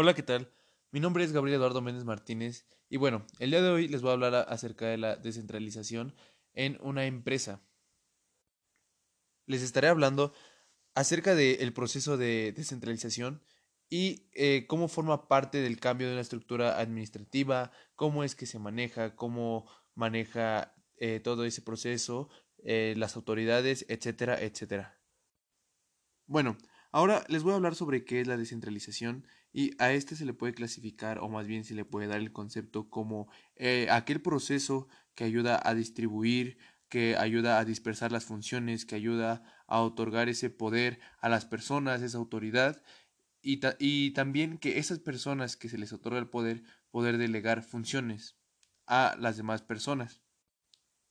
Hola, ¿qué tal? Mi nombre es Gabriel Eduardo Méndez Martínez y bueno, el día de hoy les voy a hablar acerca de la descentralización en una empresa. Les estaré hablando acerca del proceso de descentralización y eh, cómo forma parte del cambio de una estructura administrativa, cómo es que se maneja, cómo maneja eh, todo ese proceso, eh, las autoridades, etcétera, etcétera. Bueno, ahora les voy a hablar sobre qué es la descentralización y a este se le puede clasificar o más bien se le puede dar el concepto como eh, aquel proceso que ayuda a distribuir, que ayuda a dispersar las funciones, que ayuda a otorgar ese poder a las personas, esa autoridad y, y también que esas personas que se les otorga el poder, poder delegar funciones a las demás personas.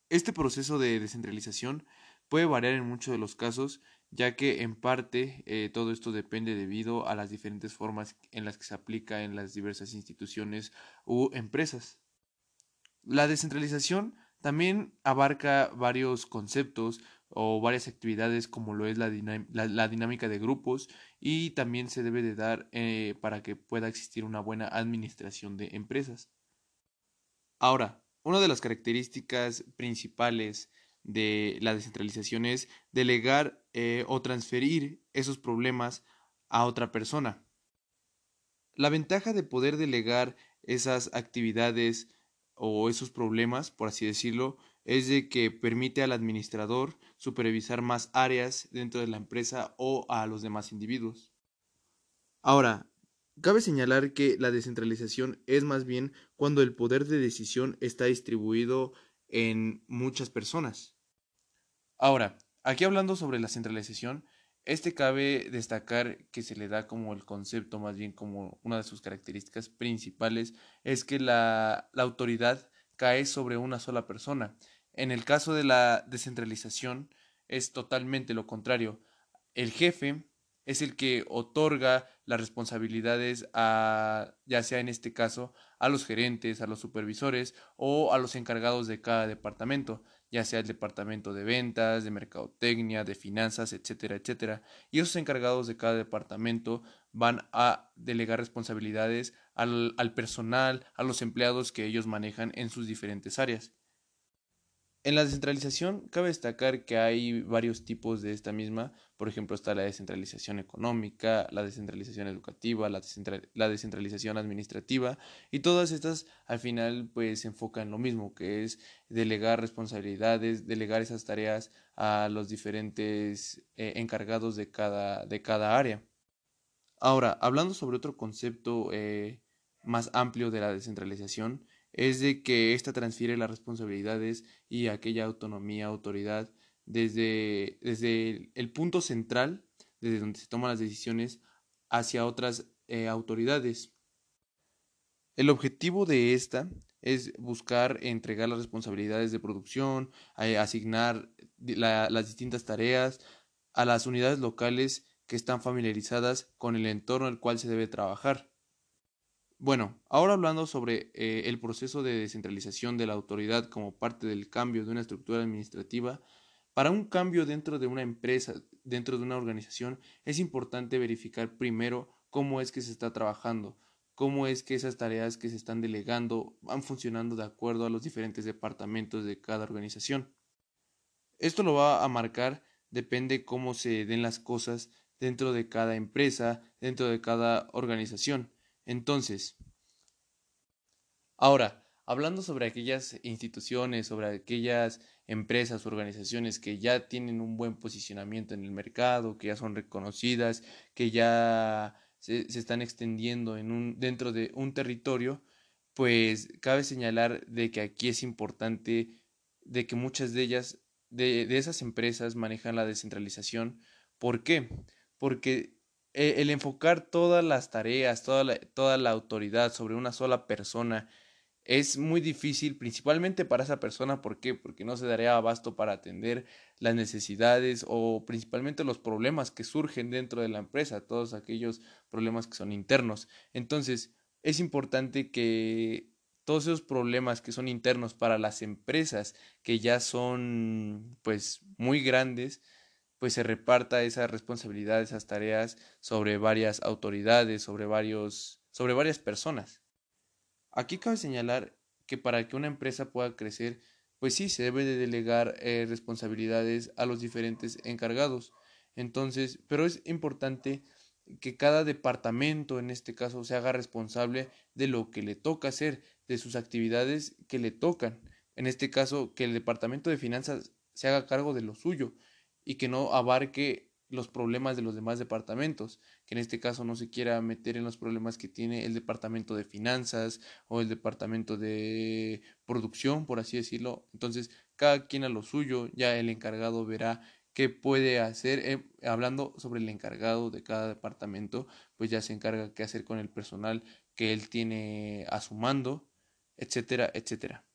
Este proceso de descentralización puede variar en muchos de los casos ya que en parte eh, todo esto depende debido a las diferentes formas en las que se aplica en las diversas instituciones u empresas. La descentralización también abarca varios conceptos o varias actividades como lo es la, dinámica de grupos y también se debe de dar eh, para que pueda existir una buena administración de empresas. Ahora, una de las características principales de la descentralización es delegar eh, o transferir esos problemas a otra persona. La ventaja de poder delegar esas actividades o esos problemas, por así decirlo, es de que permite al administrador supervisar más áreas dentro de la empresa o a los demás individuos. Ahora, cabe señalar que la descentralización es más bien cuando el poder de decisión está distribuido en muchas personas. Ahora, aquí hablando sobre la centralización, este cabe destacar que se le da como el concepto, más bien como una de sus características principales, es que la, autoridad cae sobre una sola persona. En el caso de la descentralización es totalmente lo contrario. El jefe es el que otorga las responsabilidades a, ya sea en este caso, a los gerentes, a los supervisores o a los encargados de cada departamento, ya sea el departamento de ventas, de mercadotecnia, de finanzas, etcétera, etcétera. Y esos encargados de cada departamento van a delegar responsabilidades al, al personal, a los empleados que ellos manejan en sus diferentes áreas. En la descentralización cabe destacar que hay varios tipos de esta misma, por ejemplo está la descentralización económica, la descentralización educativa, la, descentralización administrativa y todas estas al final pues se enfocan en lo mismo, que es delegar responsabilidades, delegar esas tareas a los diferentes eh, encargados de cada, de cada área. Ahora, hablando sobre otro concepto eh, más amplio de la descentralización, es de que ésta transfiere las responsabilidades y aquella autonomía, autoridad, desde, desde el punto central, desde donde se toman las decisiones, hacia otras eh, autoridades. El objetivo de esta es buscar entregar las responsabilidades de producción, eh, asignar las distintas tareas a las unidades locales que están familiarizadas con el entorno al cual se debe trabajar. Bueno, ahora hablando sobre eh, el proceso de descentralización de la autoridad como parte del cambio de una estructura administrativa, para un cambio dentro de una empresa, dentro de una organización, es importante verificar primero cómo es que se está trabajando, cómo es que esas tareas que se están delegando van funcionando de acuerdo a los diferentes departamentos de cada organización. Esto lo va a marcar, depende cómo se den las cosas dentro de cada empresa, dentro de cada organización. Entonces, ahora, hablando sobre aquellas instituciones, sobre aquellas empresas, organizaciones que ya tienen un buen posicionamiento en el mercado, que ya son reconocidas, que ya se, están extendiendo en un, dentro de un territorio, pues cabe señalar de que aquí es importante de que muchas de ellas, de, de esas empresas manejan la descentralización. ¿Por qué? Porque eh, el enfocar todas las tareas, toda la, toda la autoridad sobre una sola persona es muy difícil, principalmente para esa persona. ¿Por qué? Porque no se daría abasto para atender las necesidades o principalmente los problemas que surgen dentro de la empresa, todos aquellos problemas que son internos. Entonces, es importante que todos esos problemas que son internos para las empresas que ya son pues muy grandes, pues se reparta esa responsabilidad, esas tareas sobre varias autoridades, sobre varios, sobre varias personas. Aquí cabe señalar que para que una empresa pueda crecer, pues sí, se debe de delegar eh, responsabilidades a los diferentes encargados. Entonces, pero es importante que cada departamento, en este caso, se haga responsable de lo que le toca hacer, de sus actividades que le tocan. En este caso, que el departamento de finanzas se haga cargo de lo suyo y que no abarque los problemas de los demás departamentos, que en este caso no se quiera meter en los problemas que tiene el departamento de finanzas o el departamento de producción, por así decirlo. Entonces, cada quien a lo suyo, ya el encargado verá qué puede hacer. Eh, hablando sobre el encargado de cada departamento, pues ya se encarga qué hacer con el personal que él tiene a su mando, etcétera, etcétera.